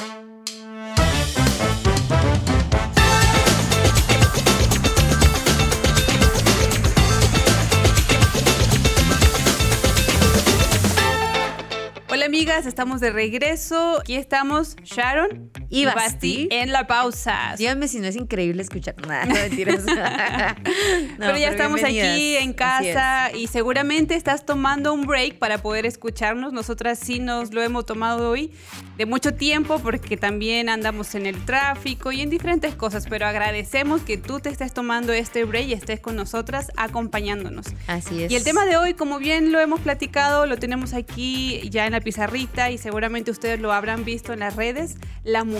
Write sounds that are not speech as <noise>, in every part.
Hola amigas, estamos de regreso. Aquí estamos Sharon Y Basti. En la pausa. Díganme si no es increíble escuchar. <laughs> Nada, no mentiras. <laughs> <laughs> No, pero ya estamos aquí en casa y seguramente estás tomando un break para poder escucharnos. Nosotras sí nos lo hemos tomado hoy de mucho tiempo porque también andamos en el tráfico y en diferentes cosas, pero agradecemos que tú te estés tomando este break y estés con nosotras acompañándonos. Así es. Y el tema de hoy, como bien lo hemos platicado, lo tenemos aquí ya en la pizarrita y seguramente ustedes lo habrán visto en las redes, la mujer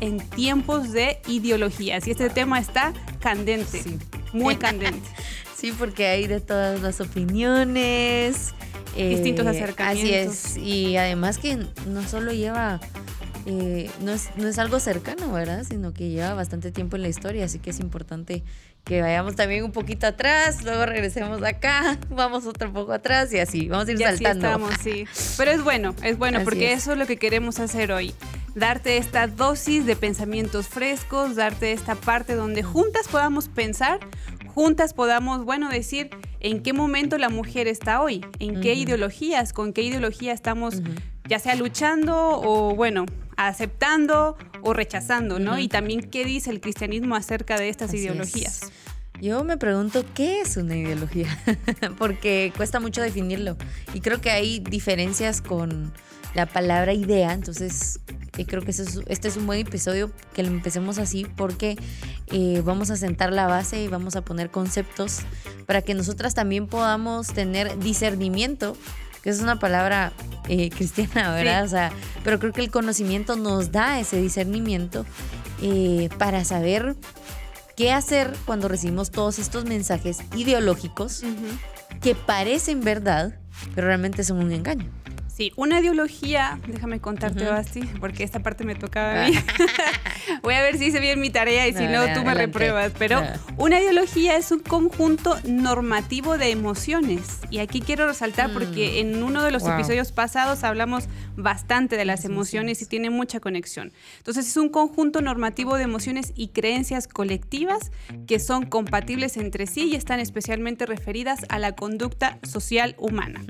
en tiempos de ideologías. Y este tema está candente, Sí. muy candente. <laughs> Sí, porque hay de todas las opiniones. eh, Distintos Así acercamientos. es. Y además que no solo lleva. eh, no, es, no es algo cercano, ¿verdad? Sino que lleva bastante tiempo en la historia, así que es importante que vayamos también un poquito atrás, luego regresemos acá, <laughs> vamos otro poco atrás y así, vamos a ir Y así saltando. estamos, sí. Pero es bueno, es bueno, Así porque es. eso es lo que queremos hacer hoy. Darte esta dosis de pensamientos frescos, darte esta parte donde juntas podamos pensar, juntas podamos, bueno, decir en qué momento la mujer está hoy, en qué ideologías, con qué ideología estamos, ya sea luchando o, bueno, aceptando o rechazando, ¿no? Y también qué dice el cristianismo acerca de estas Así ideologías. es. Yo me pregunto, ¿qué es una ideología? <laughs> Porque cuesta mucho definirlo. Y creo que hay diferencias con la palabra idea. Entonces, eh, creo que eso es- este es un buen episodio que lo empecemos así porque eh, vamos a sentar la base y vamos a poner conceptos para que nosotras también podamos tener discernimiento, que es una palabra eh, <laughs> cristiana, ¿verdad? Sí. O sea, pero creo que el conocimiento nos da ese discernimiento para saber qué hacer cuando recibimos todos estos mensajes ideológicos que parecen verdad, pero realmente son un engaño. Sí, una ideología, déjame contarte, Ujú. Basti, porque esta parte me tocaba a mí. <laughs> Voy a ver si hice bien mi tarea y si No, no, ya, tú me adelante. repruebas. Pero Ya. una ideología es un conjunto normativo de emociones. Y aquí quiero resaltar porque en uno de los Mm. Wow. episodios pasados hablamos bastante de las emociones y tiene mucha conexión. Entonces es un conjunto normativo de emociones y creencias colectivas que son compatibles entre sí y están especialmente referidas a la conducta social humana.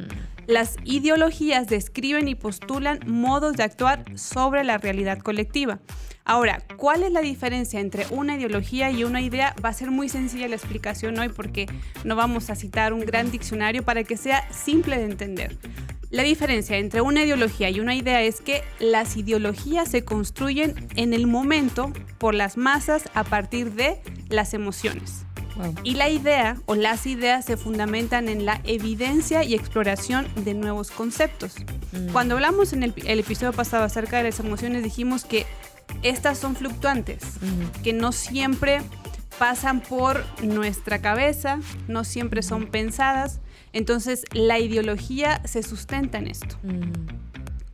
Las ideologías describen y postulan modos de actuar sobre la realidad colectiva. Ahora, ¿cuál es la diferencia entre una ideología y una idea? Va a ser muy sencilla la explicación hoy porque no vamos a citar un gran diccionario para que sea simple de entender. La diferencia entre una ideología y una idea es que las ideologías se construyen en el momento por las masas a partir de las emociones. Wow. Y la idea o las ideas se fundamentan en la evidencia y exploración de nuevos conceptos. Mm. Cuando hablamos en el, el episodio pasado acerca de las emociones, dijimos que estas son fluctuantes, que no siempre pasan por nuestra cabeza, no siempre son pensadas. Entonces la ideología se sustenta en esto. Mm.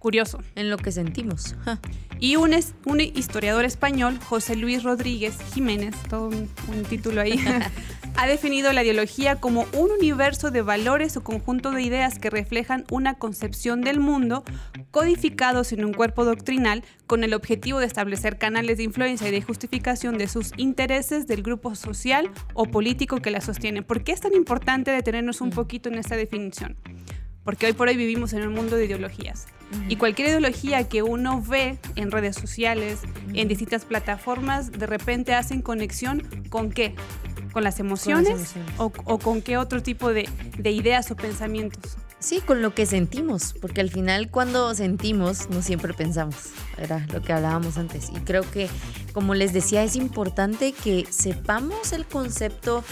Curioso. En lo que sentimos. Ja. Y un, es- un historiador español, José Luis Rodríguez Jiménez, todo un, un título ahí, <laughs> ha definido la ideología como un universo de valores o conjunto de ideas que reflejan una concepción del mundo codificados en un cuerpo doctrinal con el objetivo de establecer canales de influencia y de justificación de sus intereses del grupo social o político que la sostiene. ¿Por qué es tan importante detenernos un poquito en esta definición? Porque hoy por hoy vivimos en un mundo de ideologías. Y cualquier ideología que uno ve en redes sociales, en distintas plataformas, de repente hacen conexión con qué? ¿Con las emociones? emociones. O, o con qué otro tipo de, de ideas o pensamientos? Sí, con lo que sentimos, porque al final cuando sentimos no siempre pensamos, era lo que hablábamos antes. Y creo que, como les decía, es importante que sepamos el concepto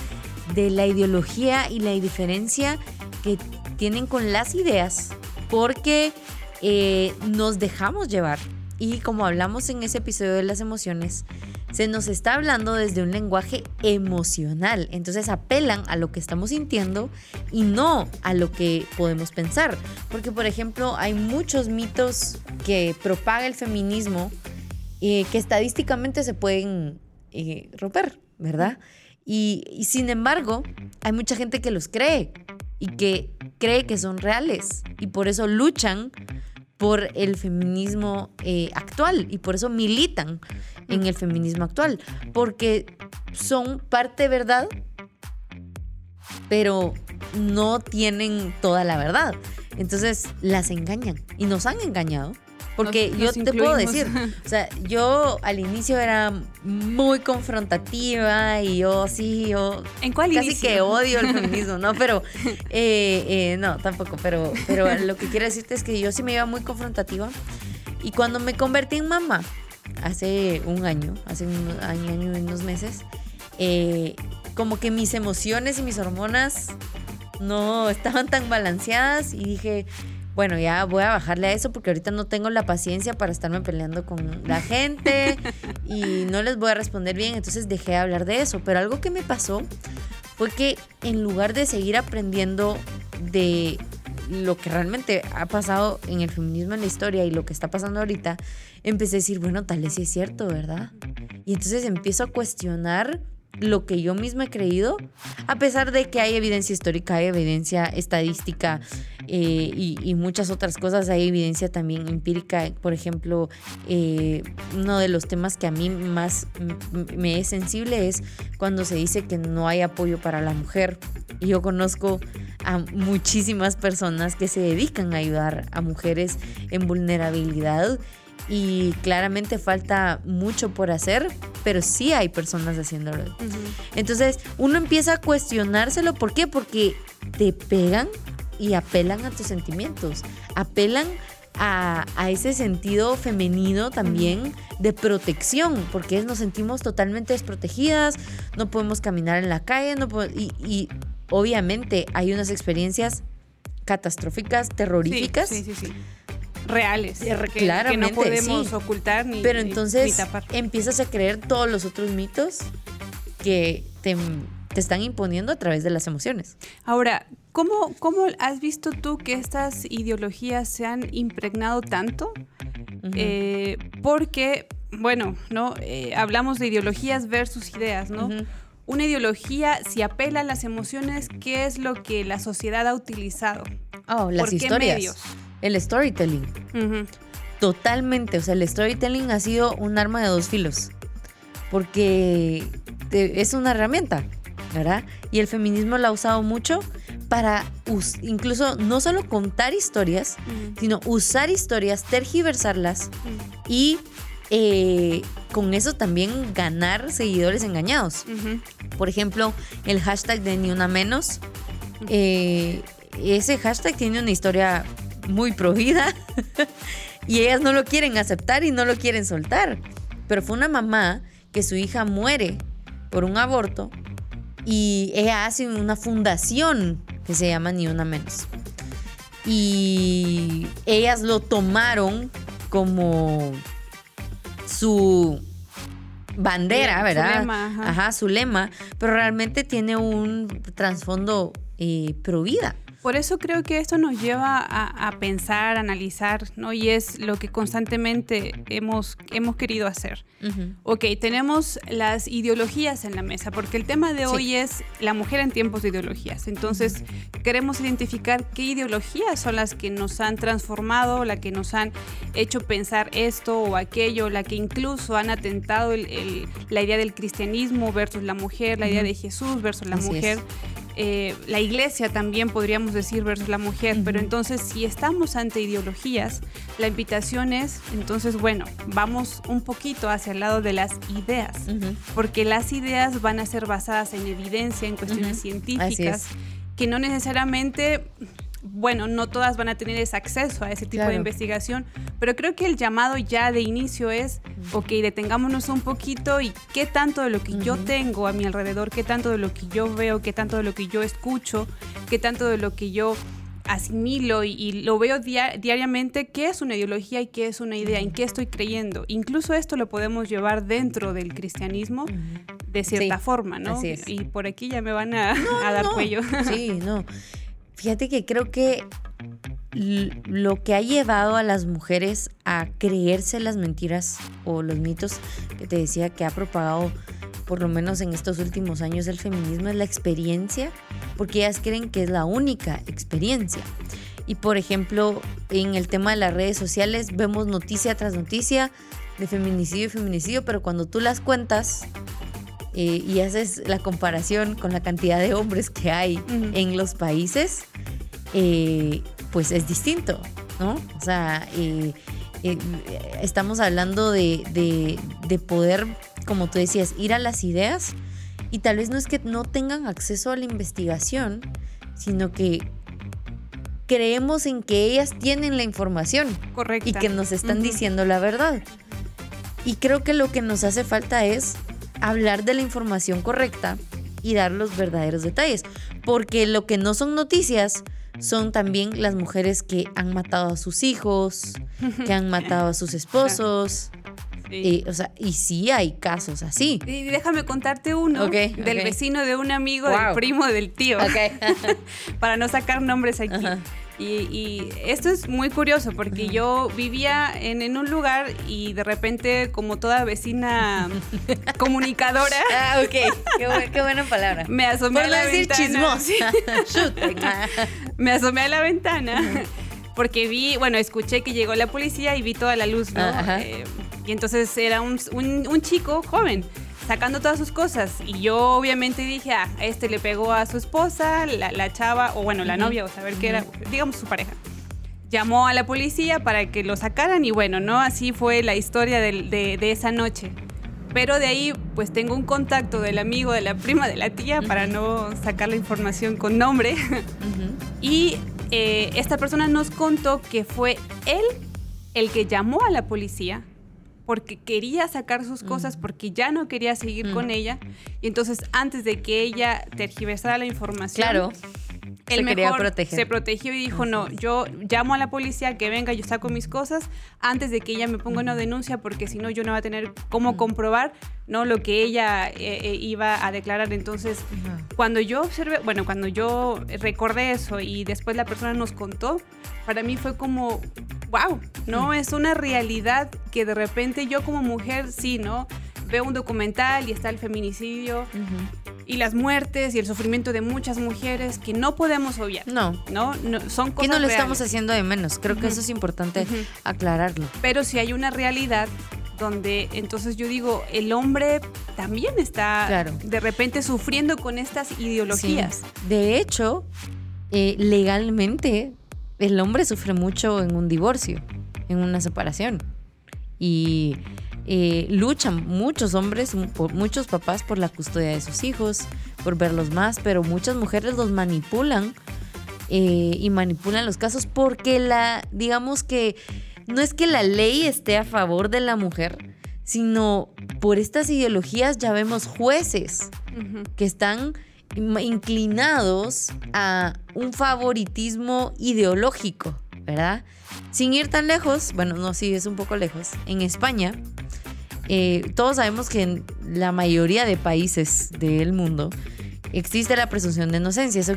de la ideología y la diferencia que tienen con las ideas, porque eh, nos dejamos llevar. Y como hablamos en ese episodio de las emociones, se nos está hablando desde un lenguaje emocional. Entonces apelan a lo que estamos sintiendo y no a lo que podemos pensar. Porque, por ejemplo, hay muchos mitos que propaga el feminismo eh, que estadísticamente se pueden eh, romper, ¿verdad? Y, y sin embargo, hay mucha gente que los cree y que cree que son reales y por eso luchan por el feminismo eh, actual y por eso militan en el feminismo actual, porque son parte verdad, pero no tienen toda la verdad. Entonces las engañan y nos han engañado. Porque yo te puedo decir, <laughs> o sea, yo al inicio era muy confrontativa y yo sí, yo ¿En cuál casi que odio el feminismo, ¿no? Pero, <laughs> eh, eh, no, tampoco, pero, pero lo que quiero decirte es que yo sí me iba muy confrontativa. Y cuando me convertí en mamá, hace un año, hace un año, año y unos meses, eh, como que mis emociones y mis hormonas no estaban tan balanceadas y dije, bueno, ya voy a bajarle a eso porque ahorita no tengo la paciencia para estarme peleando con la gente <laughs> y no les voy a responder bien, entonces dejé de hablar de eso. Pero algo que me pasó fue que en lugar de seguir aprendiendo de lo que realmente ha pasado en el feminismo en la historia y lo que está pasando ahorita, empecé a decir, bueno, tal vez sí es cierto, ¿verdad? Y entonces empiezo a cuestionar lo que yo misma he creído, a pesar de que hay evidencia histórica, hay evidencia estadística eh, y, muchas otras cosas, hay evidencia también empírica. Por ejemplo, eh, uno de los temas que a mí más me es sensible es cuando se dice que no hay apoyo para la mujer. Yo conozco a muchísimas personas que se dedican a ayudar a mujeres en vulnerabilidad y claramente falta mucho por hacer, pero sí hay personas haciéndolo. Entonces uno empieza a cuestionárselo, ¿por qué? Porque te pegan y apelan a tus sentimientos, apelan a, ese sentido femenino también de protección, porque nos sentimos totalmente desprotegidas, no podemos caminar en la calle, no y, obviamente hay unas experiencias catastróficas, terroríficas. sí, sí. sí reales que, que no podemos ocultar ni pero entonces empiezas a creer todos los otros mitos que te, están imponiendo a través de las emociones ahora ¿cómo, ¿cómo has visto tú que estas ideologías se han impregnado tanto? Eh, porque, bueno, ¿no? Eh, hablamos de ideologías versus ideas, ¿no? Una ideología, si apela a las emociones, ¿qué es lo que la sociedad ha utilizado? Oh, las historias el storytelling. Totalmente, o sea, el storytelling ha sido un arma de dos filos, porque es una herramienta, ¿verdad? Y el feminismo la ha usado mucho para incluso no solo contar historias, sino usar historias, tergiversarlas y eh, con eso también ganar seguidores engañados. Por ejemplo, el hashtag de ni una menos. Eh, ese hashtag tiene una historia muy prohibida <laughs> y ellas no lo quieren aceptar y no lo quieren soltar. Pero fue una mamá que su hija muere por un aborto y ella hace una fundación que se llama Ni Una Menos. Y ellas lo tomaron como su bandera, ¿verdad? Su lema, ajá. su lema, pero realmente tiene un trasfondo eh, pro vida. Por eso creo que esto nos lleva a, pensar, a analizar, ¿no? Y es lo que constantemente hemos, hemos querido hacer. Ok, tenemos las ideologías en la mesa, porque el tema de hoy es la mujer en tiempos de ideologías. Entonces, queremos identificar qué ideologías son las que nos han transformado, las que nos han hecho pensar esto o aquello, la que incluso han atentado la idea del cristianismo versus la mujer, la idea de Jesús versus la mujer. Eh, la iglesia también podríamos decir versus la mujer, pero entonces si estamos ante ideologías, la invitación es, entonces bueno, vamos un poquito hacia el lado de las ideas, porque las ideas van a ser basadas en evidencia, en cuestiones científicas, que no necesariamente bueno, no todas van a tener ese acceso a ese tipo de investigación, pero creo que el llamado ya de inicio es, ok, detengámonos un poquito y qué tanto de lo que yo tengo a mi alrededor, qué tanto de lo que yo veo, qué tanto de lo que yo escucho, qué tanto de lo que yo asimilo y, lo veo diariamente, qué es una ideología y qué es una idea, en qué estoy creyendo. Incluso esto lo podemos llevar dentro del cristianismo de cierta forma, ¿no? Y por aquí ya me van a, <laughs> dar cuello. Sí, no. Fíjate que creo que lo que ha llevado a las mujeres a creerse las mentiras o los mitos que te decía que ha propagado por lo menos en estos últimos años el feminismo es la experiencia, porque ellas creen que es la única experiencia. Y por ejemplo, en el tema de las redes sociales vemos noticia tras noticia de feminicidio y feminicidio, pero cuando tú las cuentas eh, y haces la comparación con la cantidad de hombres que hay en los países, eh, pues es distinto, ¿no? O sea, eh, estamos hablando de, de poder, como tú decías, ir a las ideas y tal vez no es que no tengan acceso a la investigación, sino que creemos en que ellas tienen la información. Correcto. Y que nos están diciendo la verdad. Y creo que lo que nos hace falta es hablar de la información correcta y dar los verdaderos detalles. Porque lo que no son noticias son también las mujeres que han matado a sus hijos, que han matado a sus esposos, y, o sea, y sí hay casos así. Y déjame contarte uno del vecino de un amigo, del primo del tío. <laughs> Para no sacar nombres aquí. Y, esto es muy curioso porque yo vivía en, un lugar y de repente, como toda vecina <laughs> comunicadora. Ah, ok. Qué, buena palabra. Me asomé a la decir ventana. <laughs> <laughs> me asomé a la ventana porque vi, bueno, escuché que llegó la policía y vi toda la luz, ¿no? Eh, y entonces era un, chico joven sacando todas sus cosas. Y yo obviamente dije, ah, este le pegó a su esposa, la, chava, o bueno, la novia, o saber qué era, digamos su pareja. Llamó a la policía para que lo sacaran y bueno, ¿no? Así fue la historia de, esa noche. Pero de ahí, pues tengo un contacto del amigo, de la prima, de la tía, para no sacar la información con nombre. y eh, esta persona nos contó que fue él el que llamó a la policía porque quería sacar sus cosas, porque ya no quería seguir con ella. Y entonces, antes de que ella tergiversara la información, claro. Él se mejor proteger. se protegió y dijo, no, yo llamo a la policía que venga, yo saco mis cosas antes de que ella me ponga una denuncia porque si no yo no va a tener cómo comprobar no lo que ella eh, eh, iba a declarar. Entonces, cuando yo observé, bueno, cuando yo recordé eso y después la persona nos contó, para mí fue como, wow, ¿no? Es una realidad que de repente yo como mujer, sí, ¿no? Veo un documental y está el feminicidio y las muertes y el sufrimiento de muchas mujeres que no podemos obviar. No. No, son cosas Que no lo estamos haciendo de menos. Creo que eso es importante aclararlo. Pero si hay una realidad donde entonces yo digo, el hombre también está de repente sufriendo con estas ideologías. De hecho, eh, legalmente el hombre sufre mucho en un divorcio, en una separación. Y eh, luchan muchos hombres, muchos papás por la custodia de sus hijos, por verlos más, pero muchas mujeres los manipulan eh, y manipulan los casos porque la, digamos que no es que la ley esté a favor de la mujer, sino por estas ideologías ya vemos jueces que están inclinados a un favoritismo ideológico, ¿verdad? Sin ir tan lejos, bueno, no, sí, es un poco lejos, en España, eh, todos sabemos que en la mayoría de países del mundo existe la presunción de inocencia. Eso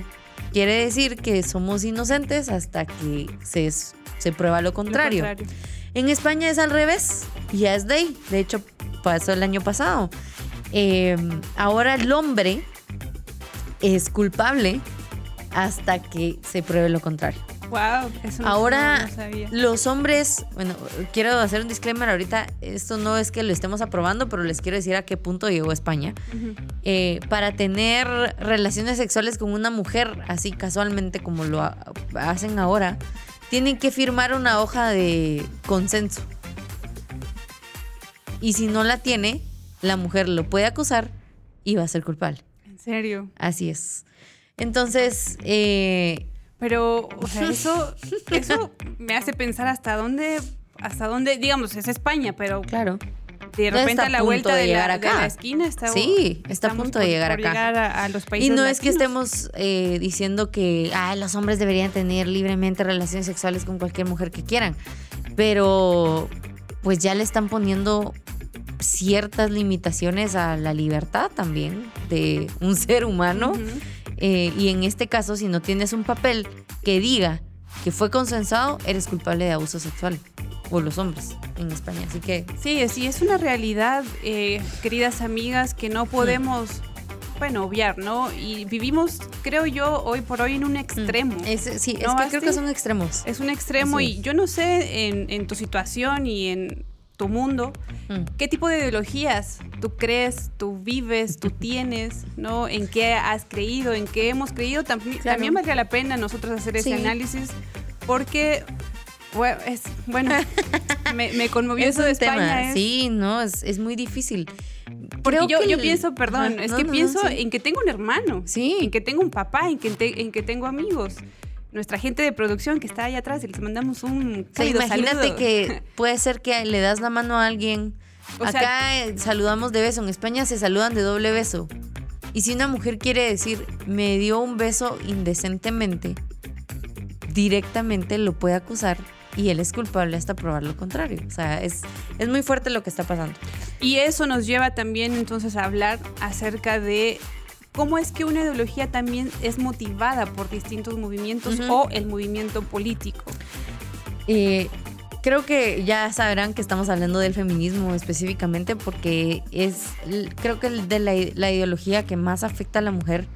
quiere decir que somos inocentes hasta que se, se prueba lo contrario. En España es al revés, ya es ley. De hecho, pasó el año pasado. Eh, ahora el hombre es culpable hasta que se pruebe lo contrario. Wow, eso Ahora, los hombres, bueno, quiero hacer un disclaimer ahorita, esto no es que lo estemos aprobando, pero les quiero decir a qué punto llegó España. Eh, para tener relaciones sexuales con una mujer, así casualmente como lo hacen ahora, tienen que firmar una hoja de consenso. Y si no la tiene, la mujer lo puede acusar y va a ser culpable. ¿En serio? Así es. Entonces, eh, pero, o sea, eso, <laughs> eso me hace pensar hasta dónde, hasta dónde, digamos, es España, pero claro. De repente a la vuelta de, llegar la, acá. la esquina está Sí, está a punto de llegar acá. a, los países y no es que estemos eh, diciendo que ah, los hombres deberían tener libremente relaciones sexuales con cualquier mujer que quieran, pero pues ya le están poniendo ciertas limitaciones a la libertad también de un <laughs> ser humano. Eh, y en este caso, si no tienes un papel que diga que fue consensado, eres culpable de abuso sexual. O los hombres en España. Así que. Sí, sí, es una realidad, eh, queridas amigas, que no podemos bueno, obviar, ¿no? Y vivimos, creo yo, hoy por hoy en un extremo. Mm, es, sí, es que creo que son extremos. Es un extremo y yo no sé en, en, tu situación y en tu mundo, mm. qué tipo de ideologías tú crees, tú vives, tú tienes, ¿no? En qué has creído, en qué hemos creído. También, también valdría la pena nosotros hacer ese análisis porque bueno, es, bueno <laughs> me, conmovió eso de España. Sí, no, es, es muy difícil. Porque yo, yo pienso, perdón, es que pienso en que tengo un hermano, sí. en que tengo un papá, en que, en que tengo amigos. Nuestra gente de producción que está ahí atrás y les mandamos un cálido Imagínate que <laughs> puede ser que le das la mano a alguien. Acá eh, saludamos de beso, en España se saludan de doble beso. Y si una mujer quiere decir, me dio un beso indecentemente, directamente lo puede acusar y él es culpable hasta probar lo contrario. O sea, es, es muy fuerte lo que está pasando. Y eso nos lleva también entonces a hablar acerca de cómo es que una ideología también es motivada por distintos movimientos o el movimiento político. Eh, creo que ya sabrán que estamos hablando del feminismo específicamente porque es, creo que de la, la ideología que más afecta a la mujer.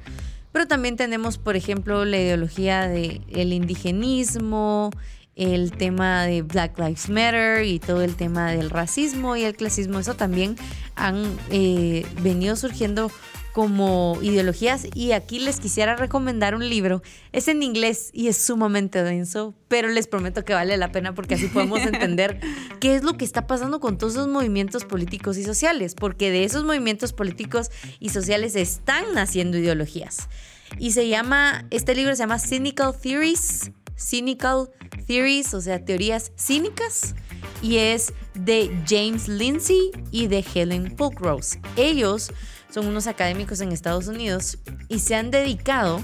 Pero también tenemos, por ejemplo, la ideología del el indigenismo, el tema de Black Lives Matter y todo el tema del racismo y el clasismo, eso también han eh, venido surgiendo como ideologías y aquí les quisiera recomendar un libro. Es en inglés y es sumamente denso, pero les prometo que vale la pena porque así podemos <laughs> entender qué es lo que está pasando con todos esos movimientos políticos y sociales, porque de esos movimientos políticos y sociales están naciendo ideologías. Y se llama, este libro se llama Cynical Theories Cynical Theories, o sea, teorías cínicas, y es de James Lindsay y de Helen Pulkrose. Ellos son unos académicos en Estados Unidos y se han dedicado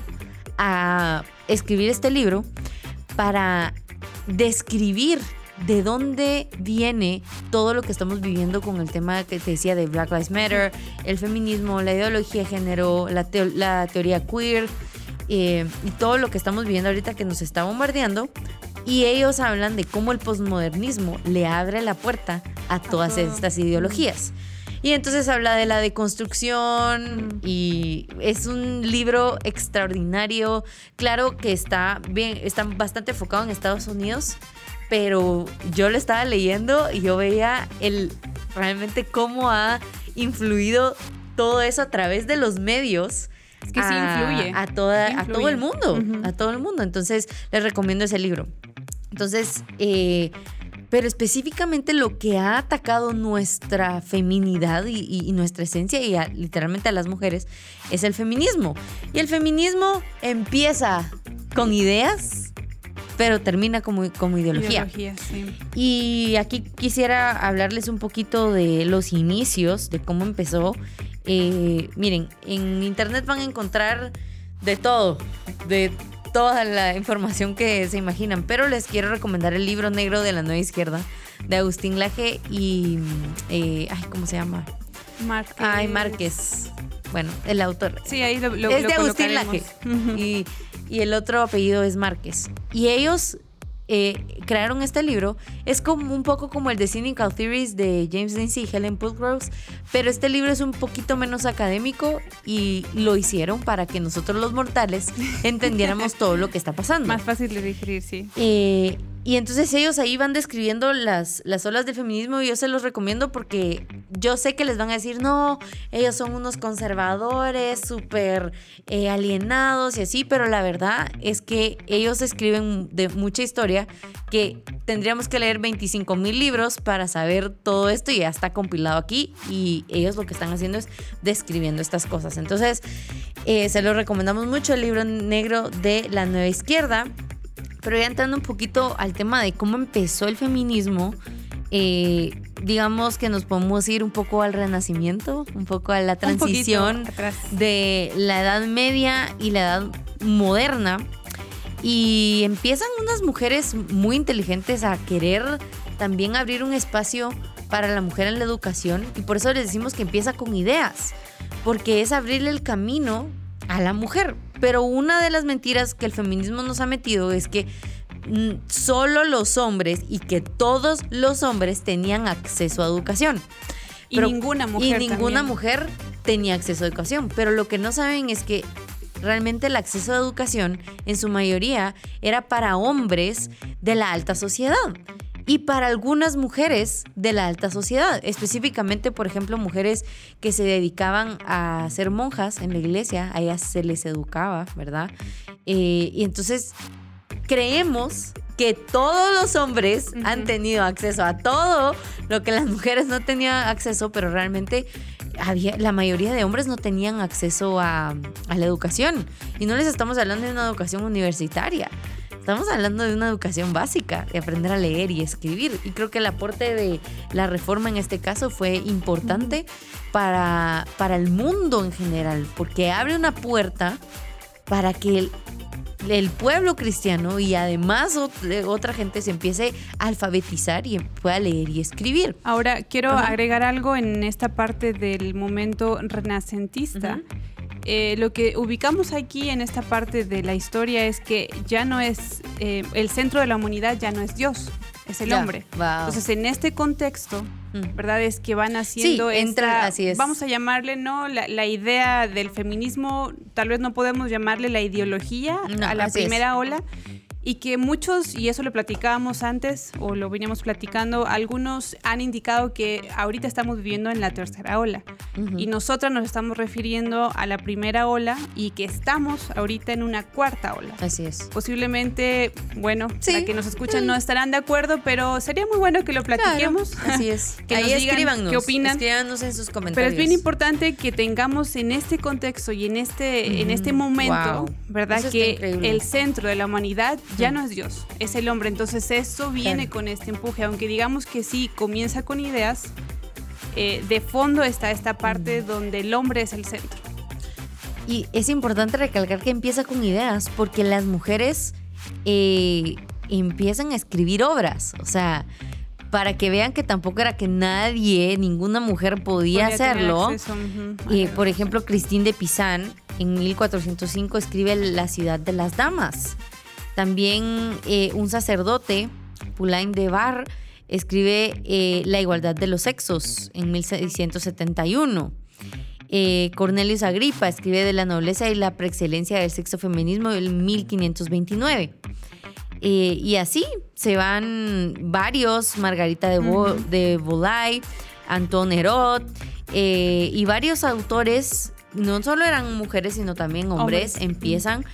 a escribir este libro para describir de dónde viene todo lo que estamos viviendo con el tema que te decía de Black Lives Matter, el feminismo, la ideología de género, la, la teoría queer, eh, y todo lo que estamos viviendo ahorita que nos está bombardeando. Y ellos hablan de cómo el posmodernismo le abre la puerta a todas estas ideologías. Y entonces habla de la deconstrucción y es un libro extraordinario. Claro que está bien, está bastante enfocado en Estados Unidos, pero yo lo estaba leyendo y yo veía el realmente cómo ha influido todo eso a través de los medios es que sí influye. A, toda, a todo el mundo, a todo el mundo. Entonces, les recomiendo ese libro. Entonces, eh, pero específicamente lo que ha atacado nuestra feminidad y, nuestra esencia y literalmente a las mujeres es el feminismo. Y el feminismo empieza con ideas, pero termina como, como ideología. ideología sí. Y aquí quisiera hablarles un poquito de los inicios, de cómo empezó eh, miren, en internet van a encontrar de todo, de toda la información que se imaginan, pero les quiero recomendar el libro negro de la nueva izquierda de Agustín Laje y, eh, ay, ¿cómo se llama? Márquez. Ay, Márquez. Bueno, el autor. Sí, ahí lo, Es de Agustín Laje. y, y el otro apellido es Márquez. Y ellos eh, crearon este libro es como un poco como el de Cynical Theories de James Lindsay y Helen Pulkrose, pero este libro es un poquito menos académico y lo hicieron para que nosotros los mortales <laughs> entendiéramos todo lo que está pasando. Más fácil de digerir, sí. Eh, y entonces ellos ahí van describiendo las, las olas del feminismo y yo se los recomiendo porque yo sé que les van a decir, no, ellos son unos conservadores, súper eh, alienados y así, pero la verdad es que ellos escriben de mucha historia que tendríamos que leer 25 mil libros para saber todo esto y ya está compilado aquí y ellos lo que están haciendo es describiendo estas cosas. Entonces, eh, se los recomendamos mucho el libro negro de la nueva izquierda. Pero ya entrando un poquito al tema de cómo empezó el feminismo, eh, digamos que nos podemos ir un poco al renacimiento, un poco a la transición de la Edad Media y la Edad Moderna. Y empiezan unas mujeres muy inteligentes a querer también abrir un espacio para la mujer en la educación y por eso les decimos que empieza con ideas, porque es abrirle el camino a la mujer. Pero una de las mentiras que el feminismo nos ha metido es que mm, solo los hombres y que todos los hombres tenían acceso a educación. Y ninguna mujer. Y ninguna mujer tenía acceso a educación. Pero lo que no saben es que realmente el acceso a educación en su mayoría era para hombres de la alta sociedad y para algunas mujeres de la alta sociedad, específicamente, por ejemplo, mujeres que se dedicaban a ser monjas en la iglesia, a ellas se les educaba, ¿verdad? Eh, y entonces creemos que todos los hombres han tenido acceso a todo lo que las mujeres no tenían acceso, pero realmente había, la mayoría de hombres no tenían acceso a, a la educación. Y no les estamos hablando de una educación universitaria. Estamos hablando de una educación básica, de aprender a leer y escribir. Y creo que el aporte de la reforma en este caso fue importante para, para el mundo en general, porque abre una puerta para que el, el pueblo cristiano y además otra gente se empiece a alfabetizar y pueda leer y escribir. Ahora, quiero agregar algo en esta parte del momento renacentista. Eh, lo que ubicamos aquí en esta parte de la historia es que ya no es, eh, el centro de la humanidad ya no es Dios, es el hombre. Entonces, en este contexto, mm. ¿verdad? Es que van haciendo entra, así es. vamos a llamarle, ¿no? La, idea del feminismo, tal vez no podemos llamarle la ideología a la primera ola, y que muchos, y eso lo platicábamos antes o lo veníamos platicando, algunos han indicado que ahorita estamos viviendo en la tercera ola y nosotras nos estamos refiriendo a la primera ola y que estamos ahorita en una cuarta ola. Así es. Posiblemente, bueno, sí. que nos escuchan no estarán de acuerdo, pero sería muy bueno que lo platiquemos. así es. <laughs> que Ahí nos digan qué opinan. Escríbanos en sus comentarios. Pero es bien importante que tengamos en este contexto y en este, en este momento, ¿verdad? que el centro de la humanidad ya no es Dios, es el hombre. Entonces eso viene con este empuje, aunque digamos que sí, comienza con ideas, eh, de fondo está esta parte donde el hombre es el centro. Y es importante recalcar que empieza con ideas, porque las mujeres eh, empiezan a escribir obras, o sea, para que vean que tampoco era que nadie, ninguna mujer podía, hacerlo. Eh, por ejemplo, Cristín de Pizán en 1405 escribe La ciudad de las damas. También eh, un sacerdote, Pulain de Bar, escribe eh, La igualdad de los sexos en 1671. Eh, Cornelius Agripa escribe de la nobleza y la preexcelencia del sexo feminismo en 1529. y así se van varios, Margarita de, Bo de Bolay, Anton Herod y varios autores no solo eran mujeres, sino también hombres, empiezan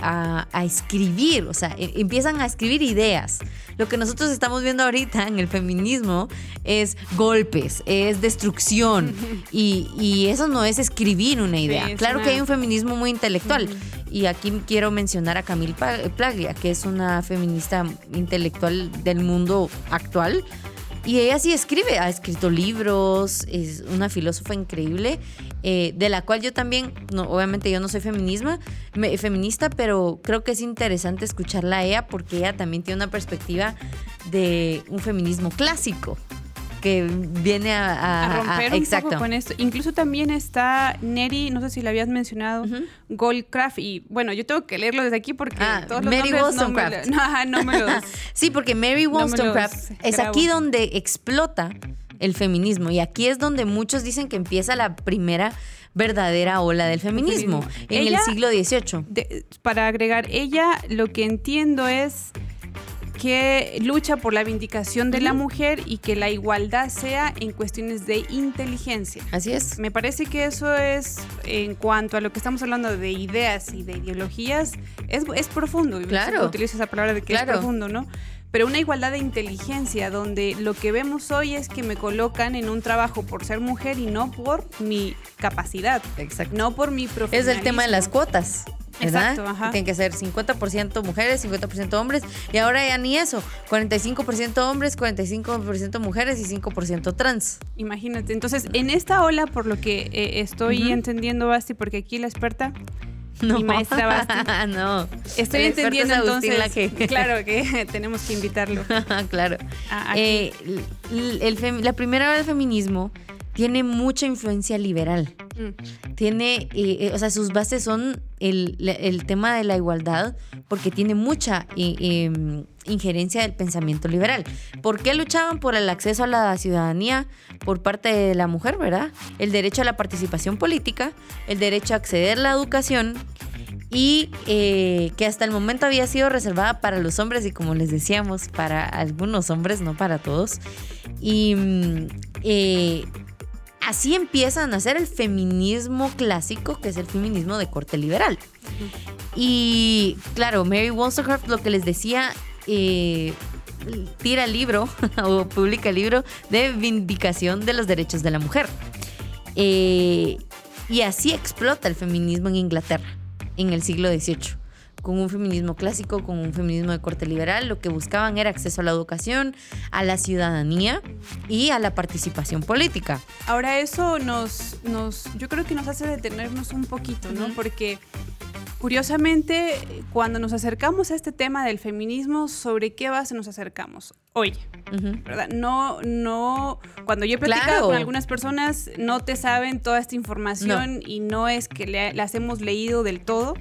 a, escribir, o sea, e, empiezan a escribir ideas. Lo que nosotros estamos viendo ahorita en el feminismo es golpes, es destrucción, <laughs> y, eso no es escribir una idea. claro que hay un feminismo muy intelectual, y aquí quiero mencionar a Camille Plaglia, que es una feminista intelectual del mundo actual y ella sí escribe, ha escrito libros, es una filósofa increíble, eh, de la cual yo también, no, obviamente yo no soy feminismo, feminista, pero creo que es interesante escucharla a ella porque ella también tiene una perspectiva de un feminismo clásico que viene a, romper un poco con esto. Incluso también está Neri, no sé si la habías mencionado, Goldcraft. Y bueno, yo tengo que leerlo desde aquí porque ah, todos los Mary Wollstonecraft. No, no, me los. <laughs> <laughs> sí, porque Mary Wollstonecraft es aquí donde explota el feminismo y aquí es donde muchos dicen que empieza la primera verdadera ola del feminismo, en el siglo XVIII. para agregar, ella lo que entiendo es que lucha por la vindicación de la mujer y que la igualdad sea en cuestiones de inteligencia. Así es. Me parece que eso es, en cuanto a lo que estamos hablando de ideas y de ideologías, es, es profundo. Claro. Utilizo esa palabra de que es profundo, ¿no? pero una igualdad de inteligencia, donde lo que vemos hoy es que me colocan en un trabajo por ser mujer y no por mi capacidad, Exacto. no por mi profesionalismo. Es el tema de las cuotas. Exacto, ajá. Tienen que ser 50% mujeres, 50% hombres. Y ahora ya ni eso. 45% hombres, 45% mujeres y 5% trans. Imagínate. Entonces, en esta ola, por lo que eh, estoy entendiendo, Basti, porque aquí la experta <laughs> no. mi maestra Basti. <laughs> no. Estoy entendiendo entonces. La que... <laughs> claro que tenemos que invitarlo. claro. Eh, la primera ola del feminismo tiene mucha influencia liberal. Mm. Tiene, eh, eh, o sea, sus bases son el, tema de la igualdad porque tiene mucha eh, em, injerencia del pensamiento liberal. ¿Por qué luchaban por el acceso a la ciudadanía por parte de la mujer, verdad? El derecho a la participación política, el derecho a acceder a la educación y eh, que hasta el momento había sido reservada para los hombres y como les decíamos, para algunos hombres, no para todos. Y mm, eh, así empieza a nacer el feminismo clásico, que es el feminismo de corte liberal. Y claro, Mary Wollstonecraft lo que les decía, eh, tira el libro <laughs> o publica el libro de vindicación de los derechos de la mujer. y así explota el feminismo en Inglaterra en el siglo XVIII con un feminismo clásico, con un feminismo de corte liberal, lo que buscaban era acceso a la educación, a la ciudadanía y a la participación política. Ahora eso nos, nos yo creo que nos hace detenernos un poquito, ¿no? Porque curiosamente, cuando nos acercamos a este tema del feminismo, ¿sobre qué base nos acercamos? Oye, ¿verdad? No, no, cuando yo he platicado con algunas personas, no te saben toda esta información y no es que las hemos leído del todo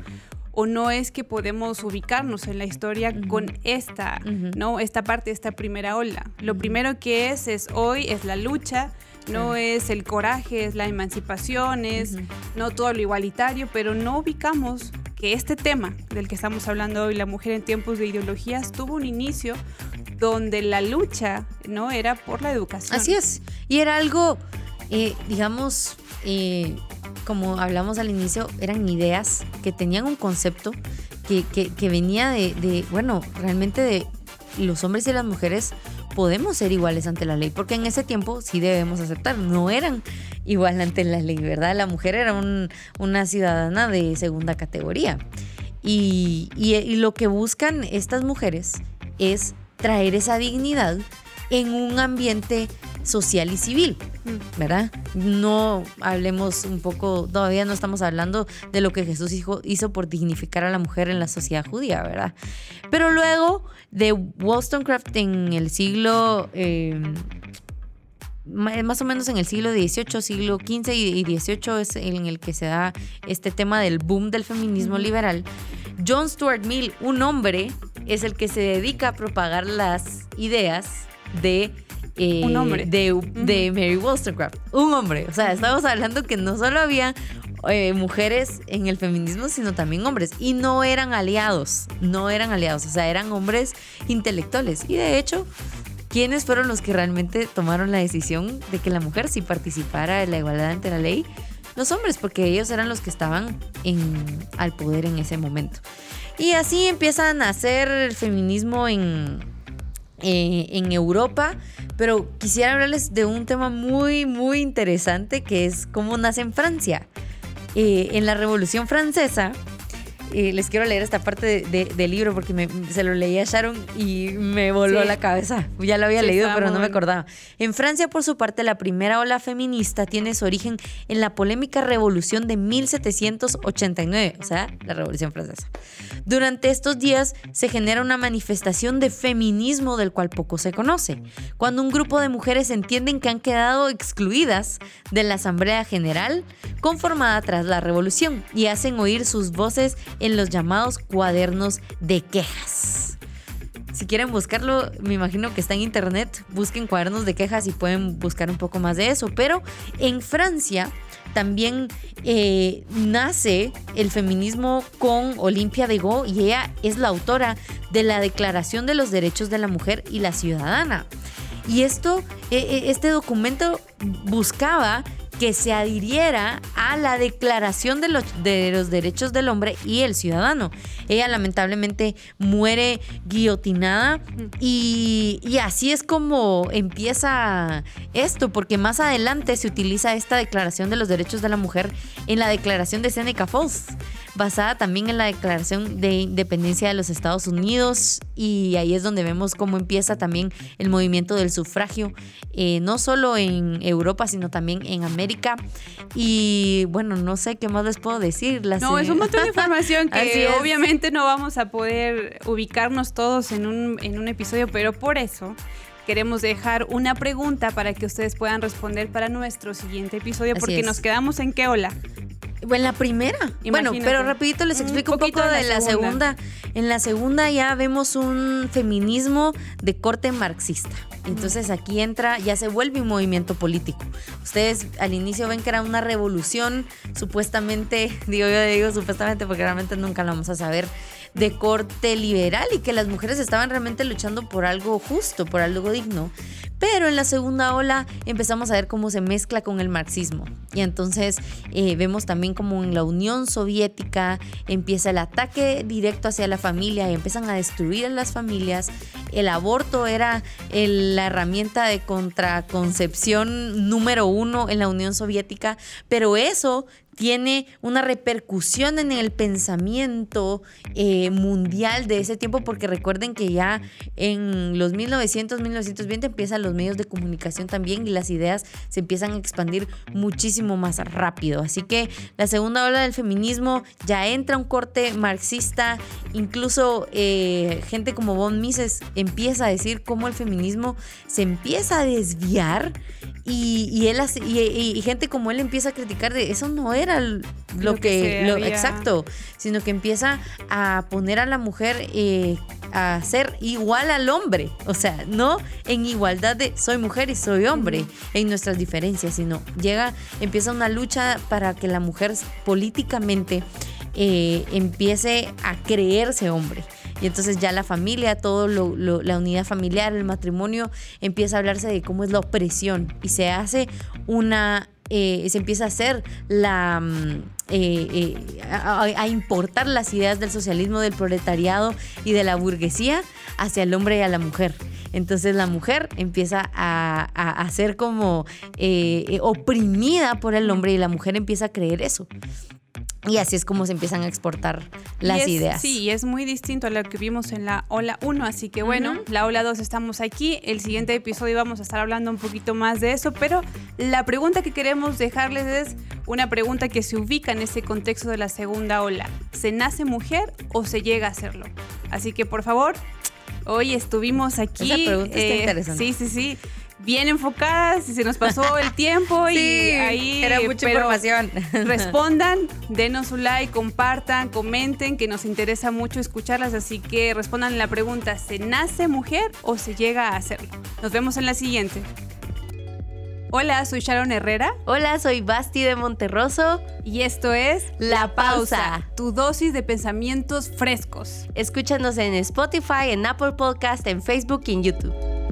o no es que podemos ubicarnos en la historia con esta, ¿no? Esta parte, esta primera ola. Lo primero que es, es hoy, es la lucha, no es el coraje, es la emancipación, es no todo lo igualitario, pero no ubicamos que este tema del que estamos hablando hoy, la mujer en tiempos de ideologías, tuvo un inicio donde la lucha no era por la educación. Así es. Y era algo, eh, digamos, eh, como hablamos al inicio, eran ideas que tenían un concepto que, venía de, bueno, realmente de los hombres y las mujeres podemos ser iguales ante la ley, porque en ese tiempo sí debemos aceptar, no eran igual ante la ley, ¿verdad? La mujer era una ciudadana de segunda categoría. y, lo que buscan estas mujeres es traer esa dignidad en un ambiente social y civil, ¿verdad? No hablemos un poco, todavía no estamos hablando de lo que Jesús hizo, por dignificar a la mujer en la sociedad judía, ¿verdad? Pero luego de Wollstonecraft en el siglo... Em, más o menos en el siglo XVIII, siglo XV y XVIII es en el que se da este tema del boom del feminismo liberal. John Stuart Mill, un hombre, es el que se dedica a propagar las ideas de eh, un hombre. De, Mary Wollstonecraft. Un hombre. O sea, estamos hablando que no solo había eh, mujeres en el feminismo, sino también hombres. Y no eran aliados. No eran aliados. O sea, eran hombres intelectuales. Y de hecho, ¿quiénes fueron los que realmente tomaron la decisión de que la mujer sí participara en la igualdad ante la ley? Los hombres, porque ellos eran los que estaban en, al poder en ese momento. Y así empiezan a nacer el feminismo en, eh, en Europa, pero quisiera hablarles de un tema muy, muy interesante que es cómo nace en Francia. Eh, en la Revolución Francesa, les quiero leer esta parte del libro porque se lo leí a Sharon y me voló la cabeza. Ya lo había leído, pero no me acordaba. En Francia, por su parte, la primera ola feminista tiene su origen en la polémica revolución de 1789, o sea, la Revolución Francesa. Durante estos días se genera una manifestación de feminismo del cual poco se conoce, cuando un grupo de mujeres entienden que han quedado excluidas de la Asamblea General conformada tras la revolución y hacen oír sus voces en los llamados cuadernos de quejas. Si quieren buscarlo, me imagino que está en internet, busquen cuadernos de quejas y pueden buscar un poco más de eso. Pero en Francia también eh, nace el feminismo con Olimpia de Go y ella es la autora de la Declaración de los Derechos de la Mujer y la Ciudadana. Y esto, e, e, este documento buscaba que se adhiriera a la Declaración de los, de los Derechos del Hombre y el Ciudadano. Ella lamentablemente muere guillotinada y, y, así es como empieza esto, porque más adelante se utiliza esta Declaración de los Derechos de la Mujer en la Declaración de Seneca Falls basada también en la Declaración de Independencia de los Estados Unidos y ahí es donde vemos cómo empieza también el movimiento del sufragio, eh, no solo en Europa, sino también en América. Y bueno, no sé qué más les puedo decir. no, es un montón de información <laughs> que obviamente no vamos a poder ubicarnos todos en un, en un episodio, pero por eso queremos dejar una pregunta para que ustedes puedan responder para nuestro siguiente episodio, porque nos quedamos en qué hola En la primera. Bueno, pero rapidito les explico un, poco de la, segunda. En la segunda ya vemos un feminismo de corte marxista. Entonces aquí entra, ya se vuelve un movimiento político. Ustedes al inicio ven que era una revolución, supuestamente, <laughs> digo yo digo supuestamente porque realmente nunca lo vamos a saber, de corte liberal y que las mujeres estaban realmente luchando por algo justo, por algo digno. Pero en la segunda ola empezamos a ver cómo se mezcla con el marxismo. Y entonces eh, vemos también como en la Unión Soviética empieza el ataque directo hacia la familia y empiezan a destruir a las familias. El aborto era la herramienta de contraconcepción número uno en la Unión Soviética, pero eso tiene una repercusión en el pensamiento eh, mundial de ese tiempo, porque recuerden que ya en los 1900, 1920 empiezan los medios de comunicación también y las ideas se empiezan a expandir muchísimo más rápido. Así que la segunda ola del feminismo ya entra un corte marxista, incluso eh, gente como Von Mises empieza a decir cómo el feminismo se empieza a desviar y, él y, gente como él empieza a criticar de eso no era lo, que, exacto, sino que empieza a poner a la mujer eh, a ser igual al hombre, o sea, no en igualdad de soy mujer y soy hombre en nuestras diferencias, sino llega, empieza una lucha para que la mujer políticamente eh, empiece a creerse hombre. Y entonces ya la familia, todo lo, la unidad familiar, el matrimonio, empieza a hablarse de cómo es la opresión y se hace una eh, se empieza a hacer la mm, eh, a, importar las ideas del socialismo, del proletariado y de la burguesía hacia el hombre y a la mujer. Entonces la mujer empieza a, a, ser como oprimida por el hombre y la mujer empieza a creer eso. Y así es como se empiezan a exportar las ideas. Sí, es muy distinto a lo que vimos en la ola 1. Así que bueno, la ola 2 estamos aquí. El siguiente episodio vamos a estar hablando un poquito más de eso. Pero la pregunta que queremos dejarles es una pregunta que se ubica en ese contexto de la segunda ola. ¿Se nace mujer o se llega a serlo? Así que por favor, hoy estuvimos aquí. Esa pregunta está eh, interesante. Sí, sí, sí bien enfocadas y se nos pasó el <laughs> tiempo y ahí era mucha información. <laughs> Respondan, denos un like, compartan, comenten, que nos interesa mucho escucharlas, así que respondan la pregunta, ¿se nace mujer o se llega a hacerlo? Nos vemos en la siguiente. Hola, soy Sharon Herrera. Hola, soy Basti de Monterroso. Y esto es La Pausa, tu dosis de pensamientos frescos. Escúchanos en Spotify, en Apple Podcast, en Facebook y en YouTube.